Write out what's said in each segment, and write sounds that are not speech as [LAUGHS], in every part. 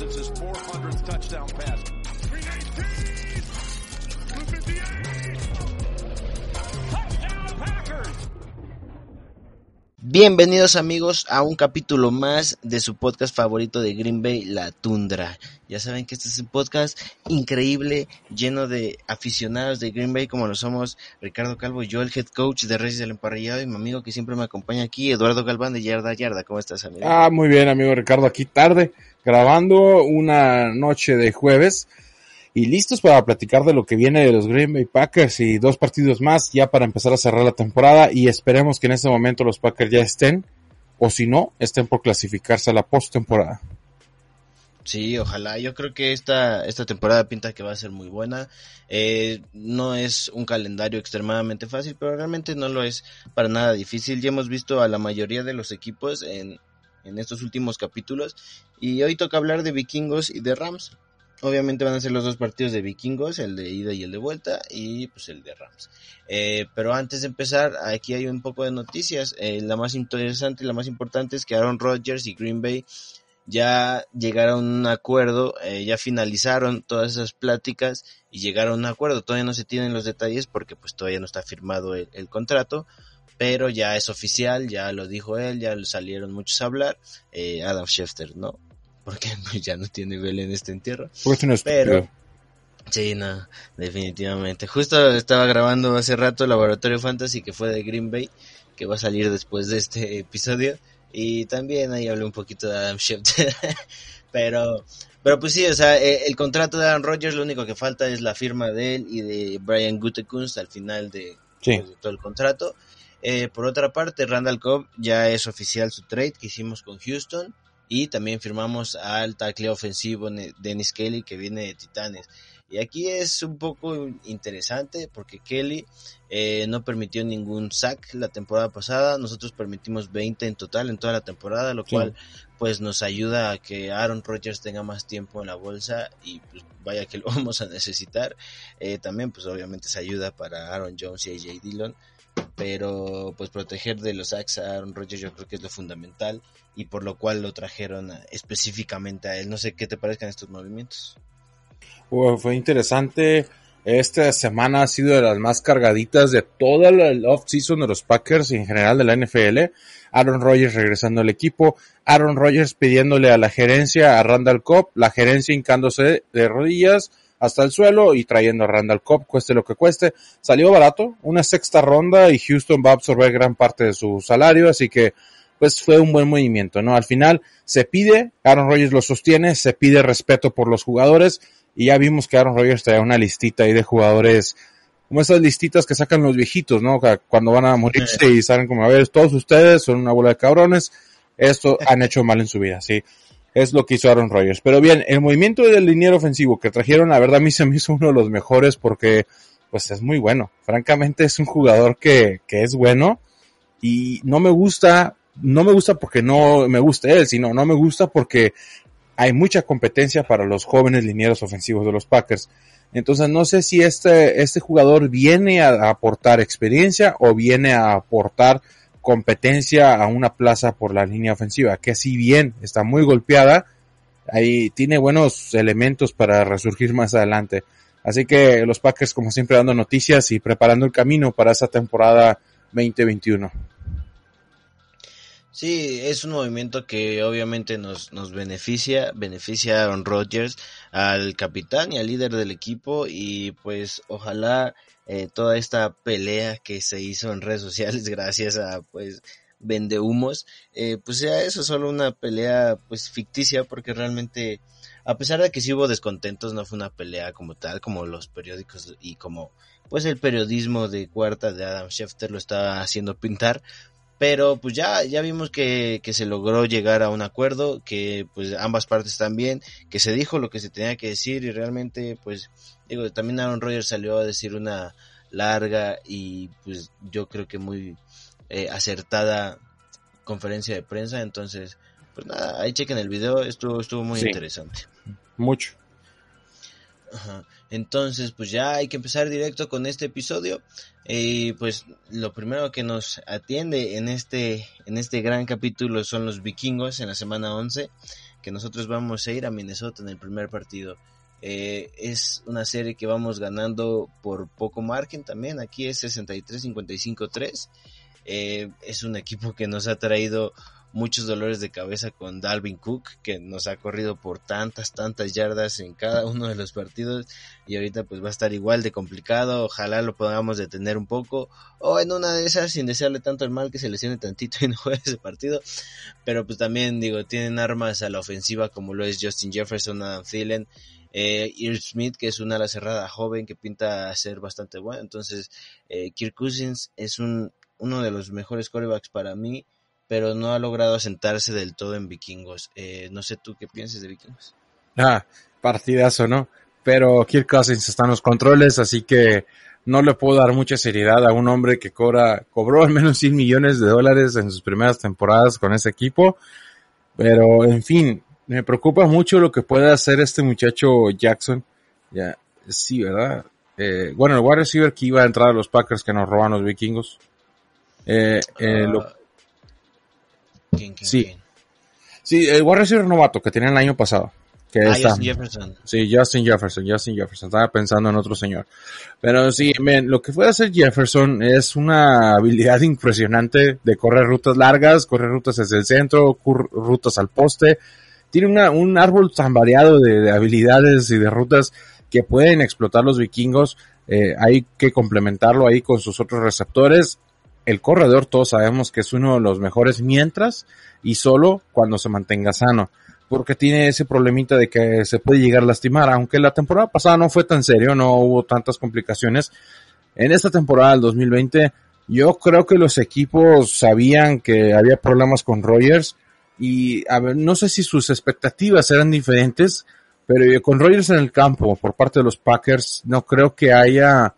It's his 400th touchdown pass. 319! 258! Bienvenidos amigos a un capítulo más de su podcast favorito de Green Bay, La Tundra. Ya saben que este es un podcast increíble, lleno de aficionados de Green Bay como lo somos Ricardo Calvo, yo el head coach de Reyes del Emparrillado y mi amigo que siempre me acompaña aquí, Eduardo Galván de Yarda Yarda. ¿Cómo estás amigo? Ah, muy bien amigo Ricardo, aquí tarde, grabando una noche de jueves y listos para platicar de lo que viene de los Green Bay Packers y dos partidos más ya para empezar a cerrar la temporada y esperemos que en este momento los Packers ya estén o si no, estén por clasificarse a la postemporada. Sí, ojalá. Yo creo que esta, esta temporada pinta que va a ser muy buena. Eh, no es un calendario extremadamente fácil, pero realmente no lo es para nada difícil. Ya hemos visto a la mayoría de los equipos en, en estos últimos capítulos. Y hoy toca hablar de vikingos y de Rams. Obviamente van a ser los dos partidos de vikingos, el de ida y el de vuelta, y pues el de Rams. Eh, pero antes de empezar, aquí hay un poco de noticias. Eh, la más interesante y la más importante es que Aaron Rodgers y Green Bay ya llegaron a un acuerdo, eh, ya finalizaron todas esas pláticas y llegaron a un acuerdo. Todavía no se tienen los detalles porque pues todavía no está firmado el, contrato, pero ya es oficial, ya lo dijo él, ya salieron muchos a hablar. Eh, Adam Schefter, ¿no? Porque [LAUGHS] pues, ya no tiene vela en este entierro. Porque no es Pero, sí, no, definitivamente. Justo estaba grabando hace rato Laboratorio Fantasy que fue de Green Bay, que va a salir después de este [LAUGHS] episodio. Y también ahí hablé un poquito de Adam Schefter. [LAUGHS] pero, pero pues sí, o sea, eh, el contrato de Aaron Rodgers, lo único que falta es la firma de él y de Brian Gutekunst al final de, Sí. pues, de todo el contrato. Eh, por otra parte, Randall Cobb ya es oficial su trade que hicimos con Houston y también firmamos al tackle ofensivo Dennis Kelly que viene de Titanes. Y aquí es un poco interesante porque Kelly eh, no permitió ningún sack la temporada pasada, nosotros permitimos 20 en total en toda la temporada, lo Sí. cual pues nos ayuda a que Aaron Rodgers tenga más tiempo en la bolsa y pues vaya que lo [LAUGHS] vamos a necesitar. Eh, también pues obviamente se ayuda para Aaron Jones y AJ Dillon, pero pues proteger de los sacks a Aaron Rodgers yo creo que es lo fundamental y por lo cual lo trajeron específicamente a él. No sé qué te parezcan estos movimientos. Fue interesante. Esta semana ha sido de las más cargaditas de toda la off-season de los Packers y en general de la NFL. Aaron Rodgers regresando al equipo. Aaron Rodgers pidiéndole a la gerencia, a Randall Cobb, la gerencia hincándose de rodillas hasta el suelo y trayendo a Randall Cobb, cueste lo que cueste. Salió barato, una sexta ronda y Houston va a absorber gran parte de su salario, así que pues fue un buen movimiento, ¿no? Al final se pide, Aaron Rodgers lo sostiene, se pide respeto por los jugadores y ya vimos que Aaron Rodgers trae una listita ahí de jugadores, como esas listitas que sacan los viejitos, ¿no? Cuando van a morirse y salen como, a ver, todos ustedes son una bola de cabrones, esto han hecho mal en su vida, sí. Es lo que hizo Aaron Rodgers. Pero bien, el movimiento del liniero ofensivo que trajeron, la verdad a mí se me hizo uno de los mejores porque, pues es muy bueno. Francamente es un jugador que, que es bueno y no me gusta, no me gusta porque no me gusta él, sino no me gusta porque hay mucha competencia para los jóvenes linieros ofensivos de los Packers. Entonces no sé si este, este jugador viene a aportar experiencia o viene a aportar competencia a una plaza por la línea ofensiva, que si bien está muy golpeada, ahí tiene buenos elementos para resurgir más adelante. Así que los Packers como siempre dando noticias y preparando el camino para esa temporada 2021. Sí, es un movimiento que obviamente nos, nos beneficia, beneficia a Aaron Rodgers, al capitán y al líder del equipo y pues ojalá eh, toda esta pelea que se hizo en redes sociales [LAUGHS] gracias a pues vendehumos, eh, pues sea eso, solo una pelea pues ficticia porque realmente a pesar de que sí hubo descontentos no fue una pelea como tal, como los periódicos y como pues el periodismo de cuarta de Adam Schefter lo estaba haciendo pintar, pero pues ya, ya vimos que, que se logró llegar a un acuerdo, que pues ambas partes están bien, que se dijo lo que se tenía que decir y realmente pues digo, también Aaron Rodgers salió a decir una larga y pues yo creo que muy eh, acertada conferencia de prensa, entonces pues nada, ahí chequen el video, estuvo, estuvo muy Sí. interesante. Mucho. Entonces, pues ya hay que empezar directo con este episodio. Y pues lo primero que nos atiende en este, en este gran capítulo son los vikingos en la semana 11, que que nosotros vamos a ir a Minnesota en el primer partido. Eh, es una serie que vamos ganando por poco margen también. Aquí es 63-55-3. Eh, es un equipo que nos ha traído muchos dolores de cabeza con Dalvin Cook, que nos ha corrido por tantas, tantas yardas en cada uno de los partidos y ahorita pues va a estar igual de complicado, ojalá lo podamos detener un poco o en una de esas sin desearle tanto el mal que se lesione tantito y [LAUGHS] no juegue ese partido, pero pues también digo, tienen armas a la ofensiva como lo es Justin Jefferson, Adam Thielen, eh, Smith, que es una ala cerrada joven que pinta ser bastante bueno. Entonces, eh, Kirk Cousins es un, uno de los mejores corebacks para mí pero no ha logrado asentarse del todo en Vikingos. Eh, no sé tú qué piensas de Vikingos. Ah, partidazo, ¿no? Pero Kirk Cousins está en los controles, así que no le puedo dar mucha seriedad a un hombre que cobra, cobró al menos 100 millones de dólares en sus primeras temporadas con ese equipo. Pero, en fin, me preocupa mucho lo que puede hacer este muchacho Jackson. Ya, sí, ¿verdad? Eh, bueno, el wide receiver que iba a entrar a los Packers que nos roban los vikingos. Eh, eh, lo, Ah, ¿quién, quién, Sí. quién? Sí, el wide receiver novato que tenían el año pasado. Que Ah, está, Justin Jefferson. sí, Justin Jefferson, Justin Jefferson. Estaba pensando en otro señor. Pero sí, men, lo que puede hacer Jefferson es una habilidad [LAUGHS] impresionante de correr rutas largas, correr rutas desde el centro, rutas al poste. Tiene una, un árbol tan variado de, de habilidades y de rutas que pueden explotar los vikingos. Eh, hay que complementarlo ahí con sus otros receptores. El corredor todos sabemos que es uno de los mejores mientras y solo cuando se mantenga sano. Porque tiene ese problemita de que se puede llegar a lastimar. Aunque la temporada pasada no fue tan serio, no hubo tantas complicaciones. En esta temporada del 2020, yo creo que los equipos sabían que había problemas con Rogers. Y no sé si sus expectativas eran diferentes, pero con Rogers en el campo por parte de los Packers, no creo que haya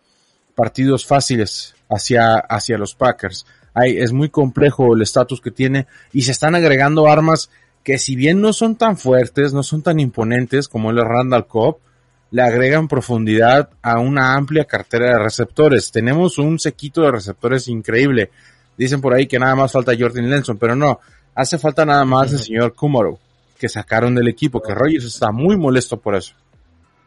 partidos fáciles hacia, hacia los Packers. Hay, es muy complejo el estatus que tiene y se están agregando armas que si bien no son tan fuertes, no son tan imponentes como el Randall Cobb, le agregan profundidad a una amplia cartera de receptores. Tenemos un sequito de receptores increíble. Dicen por ahí que nada más falta Jordan Lenson, pero no, hace falta nada más el señor Kumaro, que sacaron del equipo, que Rogers está muy molesto por eso.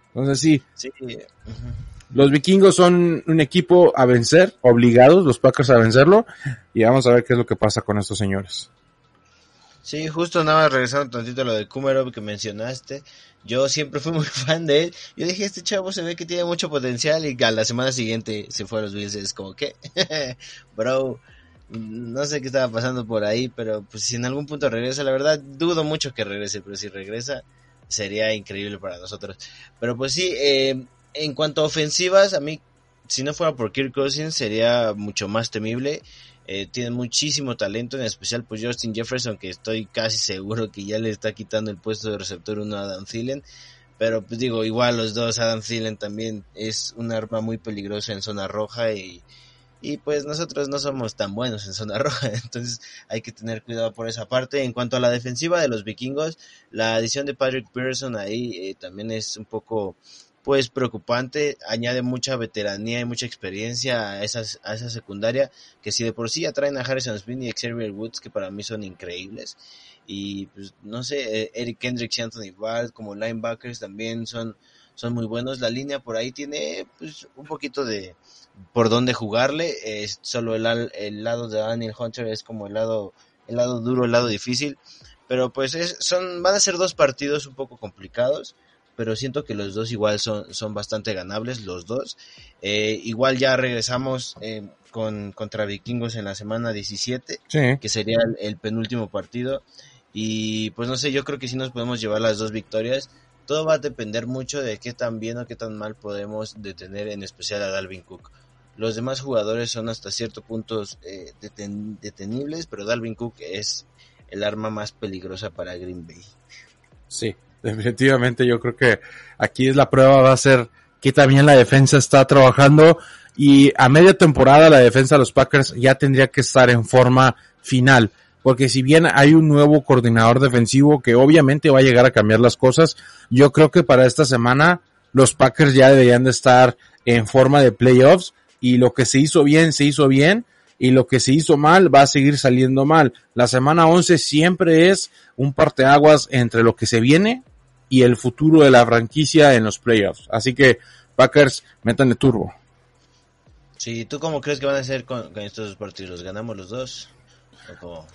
Entonces sí, Sí, ujú. Los vikingos son un equipo a vencer, obligados, los Packers a vencerlo, y vamos a ver qué es lo que pasa con estos señores. Sí, justo nada más regresando tantito a lo de Kumerov que mencionaste. Yo siempre fui muy [LAUGHS] fan de él. Yo dije, este chavo se ve que tiene mucho potencial y a la semana siguiente se fue a los Bills. Es como que, [LAUGHS] bro, no sé qué estaba pasando por ahí, pero pues si en algún punto regresa, la verdad dudo mucho que regrese, pero si regresa sería increíble para nosotros. Pero pues sí, eh, en cuanto a ofensivas, a mí, si no fuera por Kirk Cousins, sería mucho más temible. Eh, tiene muchísimo talento, en especial pues Justin Jefferson, que estoy casi seguro que ya le está quitando el puesto de receptor uno a Adam Thielen. Pero pues digo, igual los dos, Adam Thielen también es un arma muy peligrosa en zona roja y, y pues nosotros no somos tan buenos en zona [LAUGHS] roja, entonces hay que tener cuidado por esa parte. En cuanto a la defensiva de los vikingos, la adición de Patrick Pearson ahí eh, también es un poco pues preocupante, añade mucha veteranía y mucha experiencia a, esas, a esa secundaria, que si de por sí atraen a Harrison Smith y Xavier Woods, que para mí son increíbles, y pues no sé, eh, Eric Kendricks y Anthony Barr como linebackers también son, son muy buenos, la línea por ahí tiene pues un poquito de por dónde jugarle, es solo el, el lado de Daniel Hunter es como el lado, el lado duro, el lado difícil, pero pues es, son, van a ser dos partidos un poco complicados, pero siento que los dos igual son, son bastante ganables, los dos. Eh, igual ya regresamos eh, con, contra Vikingos en la semana 17, Sí, que sería el, el penúltimo partido. Y pues no sé, yo creo que sí nos podemos llevar las dos victorias. Todo va a depender mucho de qué tan bien o qué tan mal podemos detener, en especial a Dalvin Cook. Los demás jugadores son hasta cierto punto eh, deten- detenibles, pero Dalvin Cook es el arma más peligrosa para Green Bay. sí, definitivamente yo creo que aquí es la prueba va a ser que también la defensa está trabajando y a media temporada la defensa de los Packers ya tendría que estar en forma final. Porque si bien hay un nuevo coordinador defensivo que obviamente va a llegar a cambiar las cosas, yo creo que para esta semana los Packers ya deberían de estar en forma de playoffs y lo que se hizo bien, se hizo bien y lo que se hizo mal va a seguir saliendo mal. La semana 11 siempre es un parteaguas entre lo que se viene y el futuro de la franquicia en los playoffs. Así que Packers, métanle turbo. Sí, ¿tú cómo crees que van a ser con, estos partidos? ¿Ganamos los dos?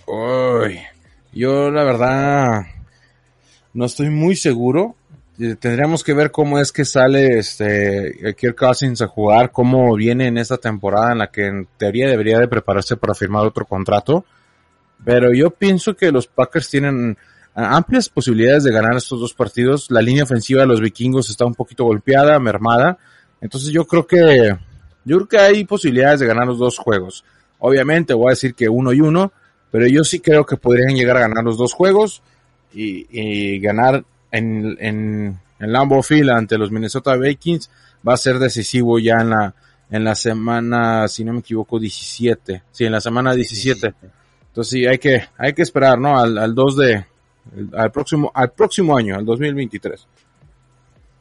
Uy, yo la verdad no estoy muy seguro. Eh, tendríamos que ver cómo es que sale este Kirk Cousins a jugar, cómo viene en esta temporada en la que en teoría debería de prepararse para firmar otro contrato. Pero yo pienso que los Packers tienen amplias posibilidades de ganar estos dos partidos. La línea ofensiva de los vikingos está un poquito golpeada, mermada. Entonces yo creo que, yo creo que hay posibilidades de ganar los dos juegos. Obviamente voy a decir que uno y uno, pero yo sí creo que podrían llegar a ganar los dos juegos y, ganar en, en, en Lambeau Field ante los Minnesota Vikings va a ser decisivo ya en la, en la semana, si no me equivoco, 17. Sí, en la semana 17. Entonces sí, hay que, hay que esperar, ¿no? Al, al 2 de, al próximo, al próximo año, al 2023.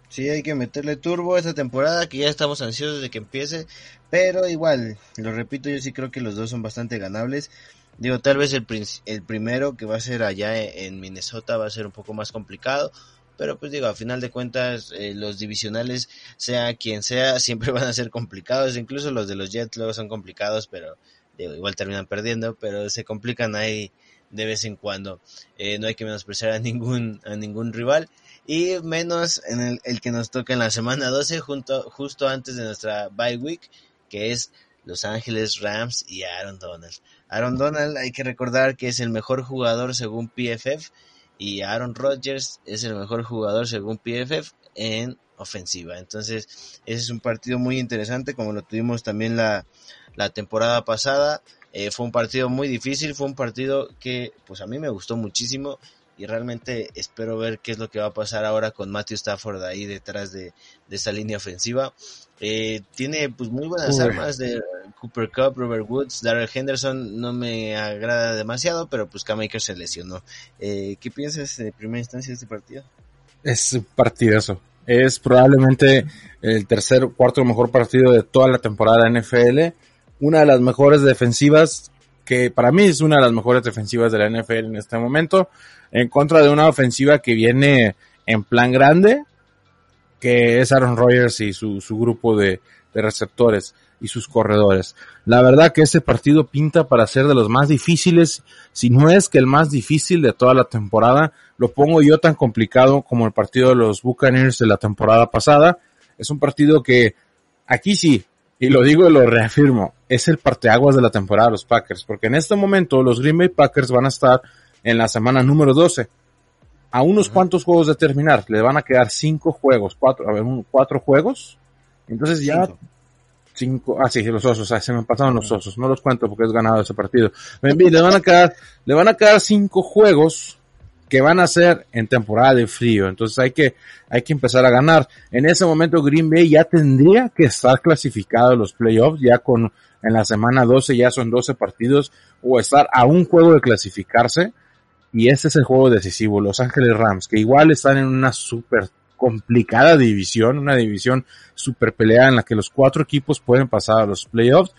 Sí, hay que meterle turbo a esta temporada, que ya estamos ansiosos de que empiece, pero igual, lo repito, yo sí creo que los dos son bastante ganables. Digo, tal vez el, el primero que va a ser allá e-, en Minnesota va a ser un poco más complicado, pero pues digo, a final de cuentas, eh, los divisionales, sea quien sea, [LAUGHS] siempre van a ser complicados, incluso los de los Jets luego son complicados, pero digo, igual terminan perdiendo, pero se complican ahí de vez en cuando. Eh, no hay que menospreciar a ningún, a ningún rival. Y menos en el, el que nos toca en la semana 12, junto, justo antes de nuestra bye week, que es Los Ángeles Rams y Aaron Donald. Aaron Donald hay que recordar que es el mejor jugador según PFF y Aaron Rodgers es el mejor jugador según PFF en ofensiva. Entonces, ese es un partido muy interesante como lo tuvimos también la, la temporada pasada. Eh, fue un partido muy difícil, fue un partido que pues a mí me gustó muchísimo y realmente espero ver qué es lo que va a pasar ahora con Matthew Stafford ahí detrás de, de esa línea ofensiva. Eh, tiene pues muy buenas armas de Cooper Cup, Robert Woods, Darrell Henderson no me agrada demasiado, pero pues K-Maker se lesionó. Eh, ¿Qué piensas de primera instancia de este partido? Es partidazo. Es probablemente el tercer cuarto mejor partido de toda la temporada NFL una de las mejores defensivas, que para mí es una de las mejores defensivas de la NFL en este momento, en contra de una ofensiva que viene en plan grande, que es Aaron Rodgers y su, su grupo de, de receptores y sus corredores. La verdad que ese partido pinta para ser de los más difíciles, si no es que el más difícil de toda la temporada, lo pongo yo tan complicado como el partido de los Buccaneers de la temporada pasada. Es un partido que aquí sí, y lo digo y lo reafirmo, es el parteaguas de la temporada de los Packers, porque en este momento los Green Bay Packers van a estar en la semana número 12. A unos cuantos juegos de terminar, le van a quedar cinco juegos, cuatro, a ver, cuatro juegos. Entonces ya cinco, ah sí, los osos, ah, se me pasaron los osos, no los cuento porque es ganado ese partido. Le van a quedar, le van a quedar cinco juegos que van a ser en temporada de frío. Entonces hay que, hay que empezar a ganar. En ese momento Green Bay ya tendría que estar clasificado en los playoffs, ya con, en la semana 12 ya son 12 partidos, o estar a un juego de clasificarse. Y ese es el juego decisivo, Los Ángeles Rams, que igual están en una súper complicada división, una división súper peleada en la que los cuatro equipos pueden pasar a los playoffs.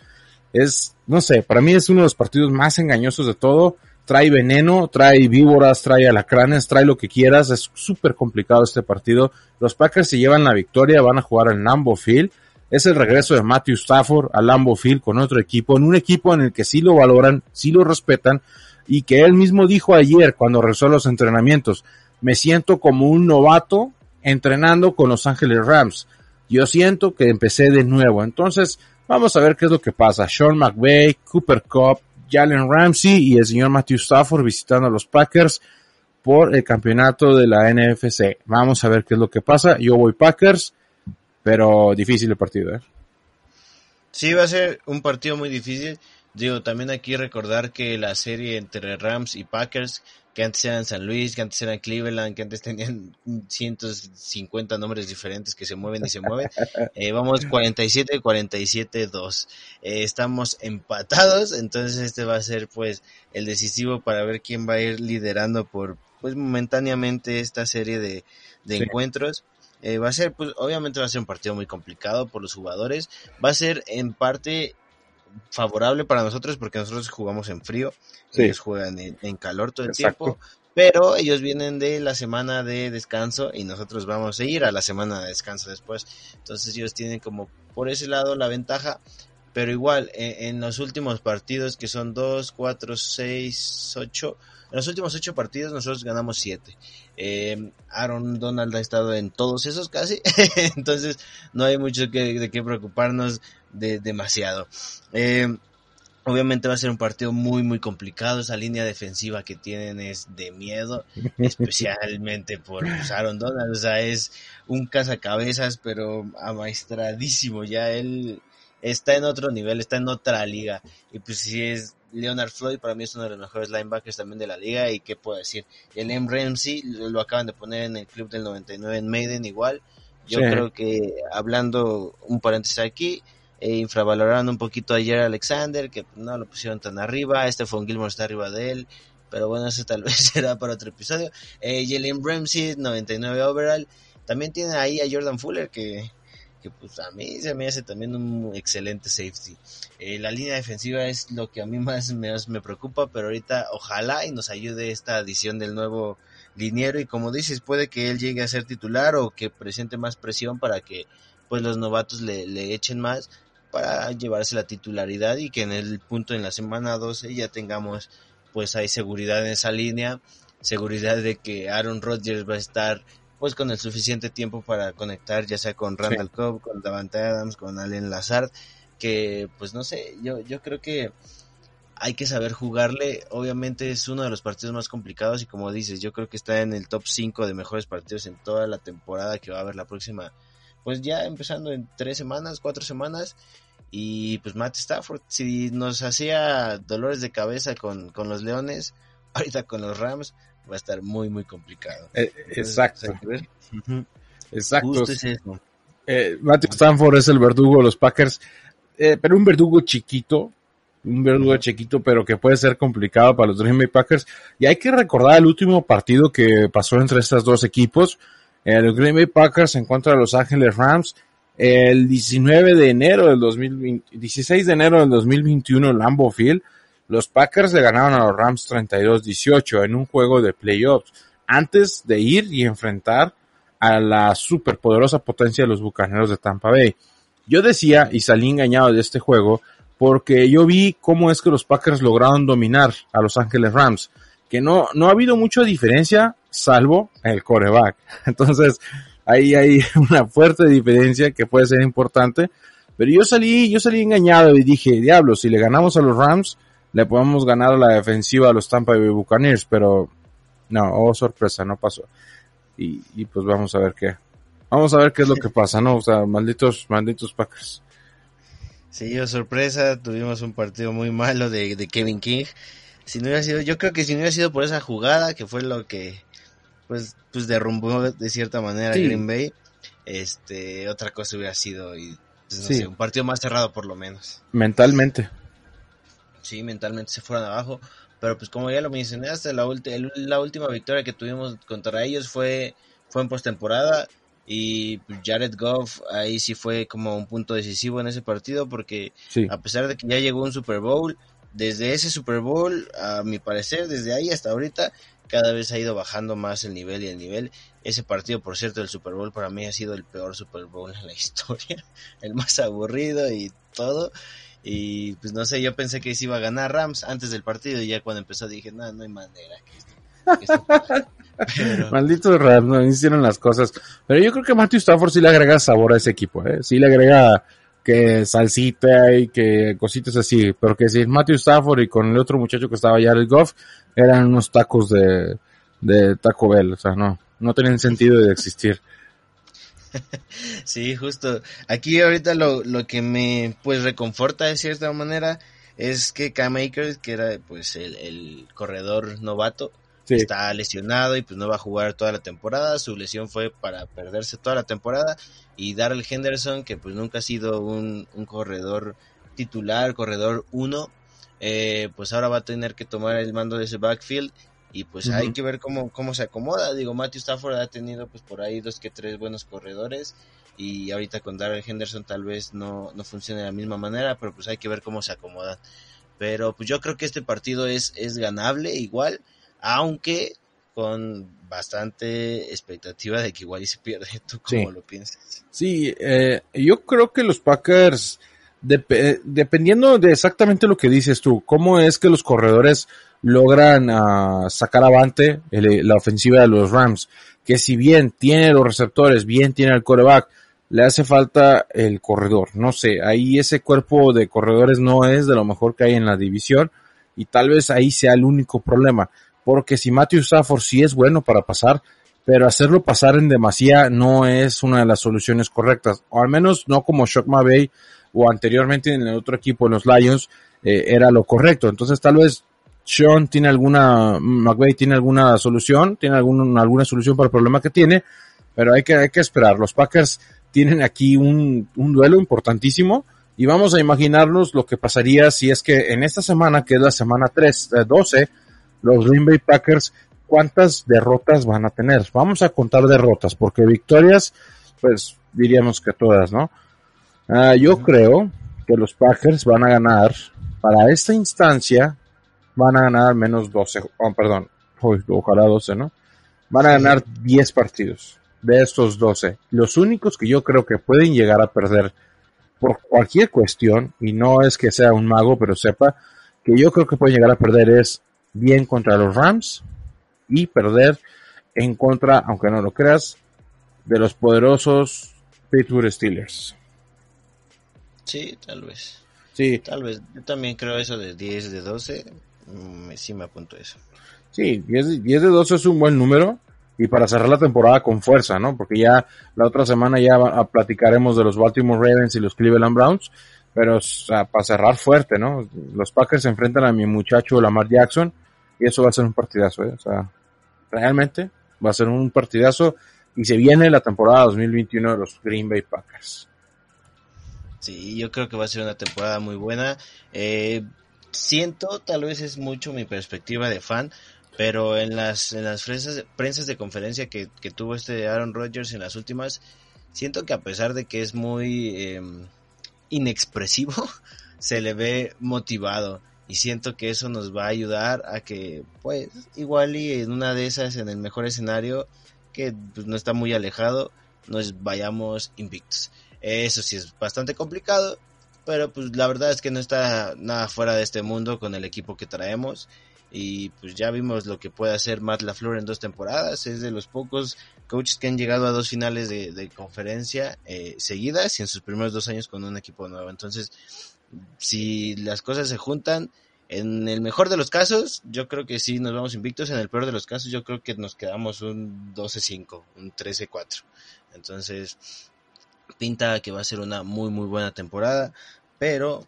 Es, no sé, para mí es uno de los partidos más engañosos de todo trae veneno, trae víboras, trae alacranes, trae lo que quieras. Es súper complicado este partido. Los Packers se llevan la victoria, van a jugar en Lambeau Field. Es el regreso de Matthew Stafford a Lambeau Field con otro equipo, en un equipo en el que sí lo valoran, sí lo respetan y que él mismo dijo ayer cuando rezó los entrenamientos, me siento como un novato entrenando con Los Ángeles Rams. Yo siento que empecé de nuevo. Entonces, vamos a ver qué es lo que pasa. Sean McVay, Cooper Cup, Jalen Ramsey y el señor Matthew Stafford visitando a los Packers por el campeonato de la NFC. Vamos a ver qué es lo que pasa. Yo voy Packers, pero difícil el partido, ¿eh? Sí, va a ser un partido muy difícil. Digo, también aquí recordar que la serie entre Rams y Packers que antes eran San Luis, que antes eran Cleveland, que antes tenían 150 nombres diferentes que se mueven y se mueven. [LAUGHS] Eh, vamos 47, 47, 2. Eh, estamos empatados, entonces este va a ser pues el decisivo para ver quién va a ir liderando por pues momentáneamente esta serie de, de encuentros. Eh, va a ser, pues obviamente va a ser un partido muy complicado por los jugadores. Va a ser en parte favorable para nosotros porque nosotros jugamos en frío, Sí. ellos juegan en, en calor todo el Exacto. tiempo, pero ellos vienen de la semana de descanso y nosotros vamos a ir a la semana de descanso después. Entonces ellos tienen como por ese lado la ventaja, pero igual en, en los últimos partidos que son 2, 4, 6, 8, en los últimos 8 partidos nosotros ganamos 7. Eh, Aaron Donald ha estado en todos esos casi, [LAUGHS] entonces no hay mucho que, de qué preocuparnos de demasiado. Eh, obviamente va a ser un partido muy muy complicado, esa línea defensiva que tienen es de miedo, [LAUGHS] especialmente por Aaron Donald, o sea, es un cazacabezas, pero amaestradísimo, ya él está en otro nivel, está en otra liga, y pues si es Leonard Floyd, para mí es uno de los mejores linebackers también de la liga, y qué puedo decir, el M. Ramsey lo, acaban de poner en el club del 99 en Maiden igual, yo Sí. creo que hablando un paréntesis aquí, eh, infravaloraron un poquito ayer a Alexander, que no lo pusieron tan arriba, este fue un Gilmore está arriba de él, pero bueno, eso tal [LAUGHS] vez será para otro episodio. Eh, Jalen Ramsey, 99 overall, también tiene ahí a Jordan Fuller, que, que pues a mí se me hace también un excelente safety. Eh, la línea defensiva es lo que a mí más me, me preocupa, pero ahorita ojalá y nos ayude esta adición del nuevo liniero y como dices, puede que él llegue a ser titular o que presente más presión para que pues los novatos le, le echen más para llevarse la titularidad y que en el punto en la semana 12 ya tengamos pues hay seguridad en esa línea, seguridad de que Aaron Rodgers va a estar pues con el suficiente tiempo para conectar ya sea con Randall Cobb, con Davante Adams, con Allen Lazard, que pues no sé, yo, yo creo que hay que saber jugarle, obviamente es uno de los partidos más complicados y como dices, yo creo que está en el top 5 de mejores partidos en toda la temporada que va a haber la próxima, pues ya empezando en tres semanas, cuatro semanas, y pues Matt Stafford, si nos hacía dolores de cabeza con, con los Leones, ahorita con los Rams va a estar muy, muy complicado. Eh, Entonces, exacto, exacto. Justo es eso. Eh, Matthew Stanford es el verdugo de los Packers, eh, pero un verdugo chiquito, un verdugo chiquito, pero que puede ser complicado para los Green Bay Packers. Y hay que recordar el último partido que pasó entre estos dos equipos, eh, los Green Bay Packers en contra de Los Ángeles Rams, el 19 de enero del 2020, 16 de enero del 2021 en Lambeau Field. Los Packers le ganaron a los Rams 32-18 en un juego de playoffs antes de ir y enfrentar a la superpoderosa potencia de los Bucaneros de Tampa Bay. Yo decía y salí engañado de este juego porque yo vi cómo es que los Packers lograron dominar a Los Ángeles Rams, que no, no ha habido mucha diferencia salvo el coreback. [LAUGHS] Entonces, ahí hay [LAUGHS] una fuerte diferencia que puede ser importante. Pero yo salí, yo salí engañado y dije, diablo, si le ganamos a los Rams, le podemos ganar a la defensiva a los Tampa Bay Buccaneers, pero no, oh sorpresa, no pasó. Y, y pues vamos a ver qué. Vamos a ver qué es lo que pasa, ¿no? O sea, malditos, malditos Packers. Sí, yo sorpresa, tuvimos un partido muy malo de, de Kevin King. Si no hubiera sido, yo creo que si no hubiera sido por esa jugada, que fue lo que pues, pues derrumbó de cierta manera Sí. Green Bay, este, otra cosa hubiera sido y pues, no Sí. sé, un partido más cerrado por lo menos. Mentalmente. Sí, mentalmente se fueron abajo, pero pues como ya lo mencioné, hasta la, el- la última victoria que tuvimos contra ellos fue, fue en postemporada y pues, Jared Goff ahí sí fue como un punto decisivo en ese partido porque Sí. a pesar de que ya llegó un Super Bowl, desde ese Super Bowl, a mi parecer, desde ahí hasta ahorita, cada vez ha ido bajando más el nivel y el nivel. Ese partido, por cierto, el Super Bowl para mí ha sido el peor Super Bowl en la [LAUGHS] historia, el más aburrido y todo. Y pues no sé, yo pensé que se iba a ganar Rams antes del partido y ya cuando empezó dije, no, no hay manera que esto, que esto pase". [LAUGHS] Pero, Malditos Rams, no hicieron las cosas. Pero yo creo que Matthew Stafford sí le agrega sabor a ese equipo, ¿eh? Sí le agrega que salsita y que cositas así. Pero que si Matthew Stafford y con el otro muchacho que estaba allá, el Goff, eran unos tacos de, de Taco Bell. O sea, no, no tenían sentido de existir. [LAUGHS] Sí, justo. Aquí ahorita lo, lo que me pues reconforta de cierta manera es que Cam Akers, que era pues el, el corredor novato, Sí, está lesionado y pues no va a jugar toda la temporada. Su lesión fue para perderse toda la temporada. Y Darrell Henderson, que pues nunca ha sido un, un corredor titular, corredor 1, eh, pues ahora va a tener que tomar el mando de ese backfield. Y pues hay que ver cómo, cómo se acomoda. Digo, Matthew Stafford ha tenido pues por ahí dos que tres buenos corredores y ahorita con Darrell Henderson tal vez no, no funcione de la misma manera, pero pues hay que ver cómo se acomoda. Pero pues yo creo que este partido es, es ganable igual, aunque con bastante expectativa de que igual y se pierde. [LAUGHS] ¿Tú cómo lo piensas? Sí, eh, yo creo que los Packers, dependiendo de exactamente lo que dices tú, cómo es que los corredores logran uh, sacar avante la ofensiva de los Rams, que si bien tiene los receptores, bien tiene el coreback, le hace falta el corredor. No sé, ahí ese cuerpo de corredores no es de lo mejor que hay en la división y tal vez ahí sea el único problema. Porque si Matthew Stafford sí es bueno para pasar, pero hacerlo pasar en demasía no es una de las soluciones correctas. O al menos no como Shock McVay o anteriormente en el otro equipo, en los Lions, eh, era lo correcto. Entonces tal vez sean tiene alguna, McVay tiene alguna solución, tiene alguna solución para el problema que tiene, pero hay que, hay que esperar. Los Packers tienen aquí un, un duelo importantísimo y vamos a imaginarnos lo que pasaría si es que en esta semana, que es la semana 3, 12, eh, los Green Bay Packers, ¿cuántas derrotas van a tener? Vamos a contar derrotas, porque victorias, pues diríamos que todas, ¿no? Ah, yo creo que los Packers van a ganar, para esta instancia, van a ganar menos 12, oh, perdón, ojalá 12, ¿no? Van a ganar 10 partidos de estos 12. Los únicos que yo creo que pueden llegar a perder por cualquier cuestión, y no es que sea un mago, pero sepa, que yo creo que pueden llegar a perder es bien contra los Rams y perder en contra, aunque no lo creas, de los poderosos Pittsburgh Steelers. Sí, tal vez. Sí. Tal vez. Yo también creo eso de 10 de 12. Mm, sí me apunto eso. Sí, 10, 10 de 12 es un buen número y para cerrar la temporada con fuerza, ¿no? Porque ya la otra semana ya platicaremos de los Baltimore Ravens y los Cleveland Browns, pero para cerrar fuerte, ¿no? Los Packers se enfrentan a mi muchacho Lamar Jackson y eso va a ser un partidazo, ¿eh? O sea, realmente va a ser un partidazo y se viene la temporada 2021 de los Green Bay Packers. Sí, yo creo que va a ser una temporada muy buena. Eh, siento, tal vez es mucho mi perspectiva de fan, pero en las, en las prensas, prensas de conferencia que, que, tuvo este Aaron Rodgers en las últimas, siento que a pesar de que es muy em, inexpresivo, [LAUGHS] se le ve motivado. Y siento que eso nos va a ayudar a que, pues, igual y en una de esas, en el mejor escenario, que pues, no está muy alejado, nos vayamos invictos. Eso sí es bastante complicado, pero pues la verdad es que no está nada fuera de este mundo con el equipo que traemos y pues ya vimos lo que puede hacer Matt LaFleur en dos temporadas, es de los pocos coaches que han llegado a dos finales de, conferencia eh, seguidas y en sus primeros dos años con un equipo nuevo. Entonces, si las cosas se juntan, en el mejor de los casos, yo creo que sí nos vamos invictos, en el peor de los casos, yo creo que nos quedamos un 12-5, un 13-4. Entonces, pinta que va a ser una muy muy buena temporada, pero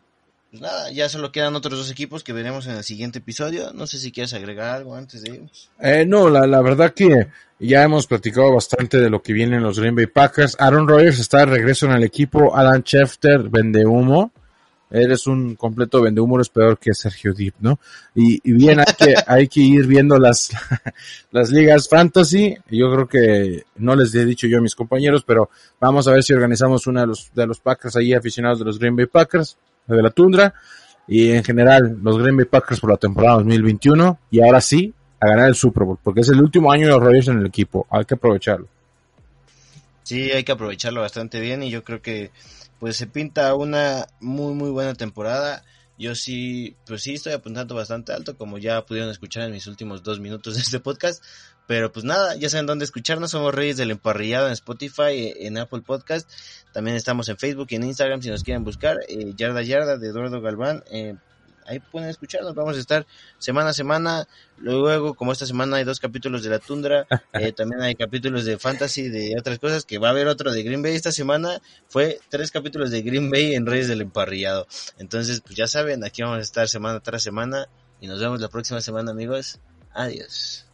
pues nada, ya solo quedan otros dos equipos que veremos en el siguiente episodio. No sé si quieres agregar algo antes de irnos. Eh, no, la, la verdad que ya hemos platicado bastante de lo que vienen los Green Bay Packers. Aaron Rodgers está de regreso en el equipo. Alan Schefter vende humo. Eres un completo vende humo, es peor que Sergio Deep, ¿no? Y, y bien, hay que, [LAUGHS] hay que ir viendo las, [LAUGHS] las ligas fantasy. Yo creo que no les he dicho yo a mis compañeros, pero vamos a ver si organizamos una de los, de los Packers ahí aficionados de los Green Bay Packers de la tundra y en general los Green Bay Packers por la temporada 2021 y ahora sí a ganar el Super Bowl porque es el último año de los Reyes en el equipo, hay que aprovecharlo. Sí, hay que aprovecharlo bastante bien y yo creo que pues se pinta una muy muy buena temporada. Yo sí, pues sí estoy apuntando bastante alto, como ya pudieron escuchar en mis últimos dos minutos de este podcast. Pero pues nada, ya saben dónde escucharnos. Somos Reyes del Emparrillado en Spotify, en Apple Podcast. También estamos en Facebook y en Instagram si nos quieren buscar. Eh, Yarda Yarda de Eduardo Galván. Eh, ahí pueden escucharnos. Vamos a estar semana a semana. Luego, como esta semana hay dos capítulos de La Tundra, [LAUGHS] eh, también hay capítulos de Fantasy, de otras cosas, que va a haber otro de Green Bay. Esta semana fue tres capítulos de Green Bay en Reyes del Emparrillado. Entonces, pues ya saben, aquí vamos a estar semana tras semana. Y nos vemos la próxima semana, amigos. Adiós.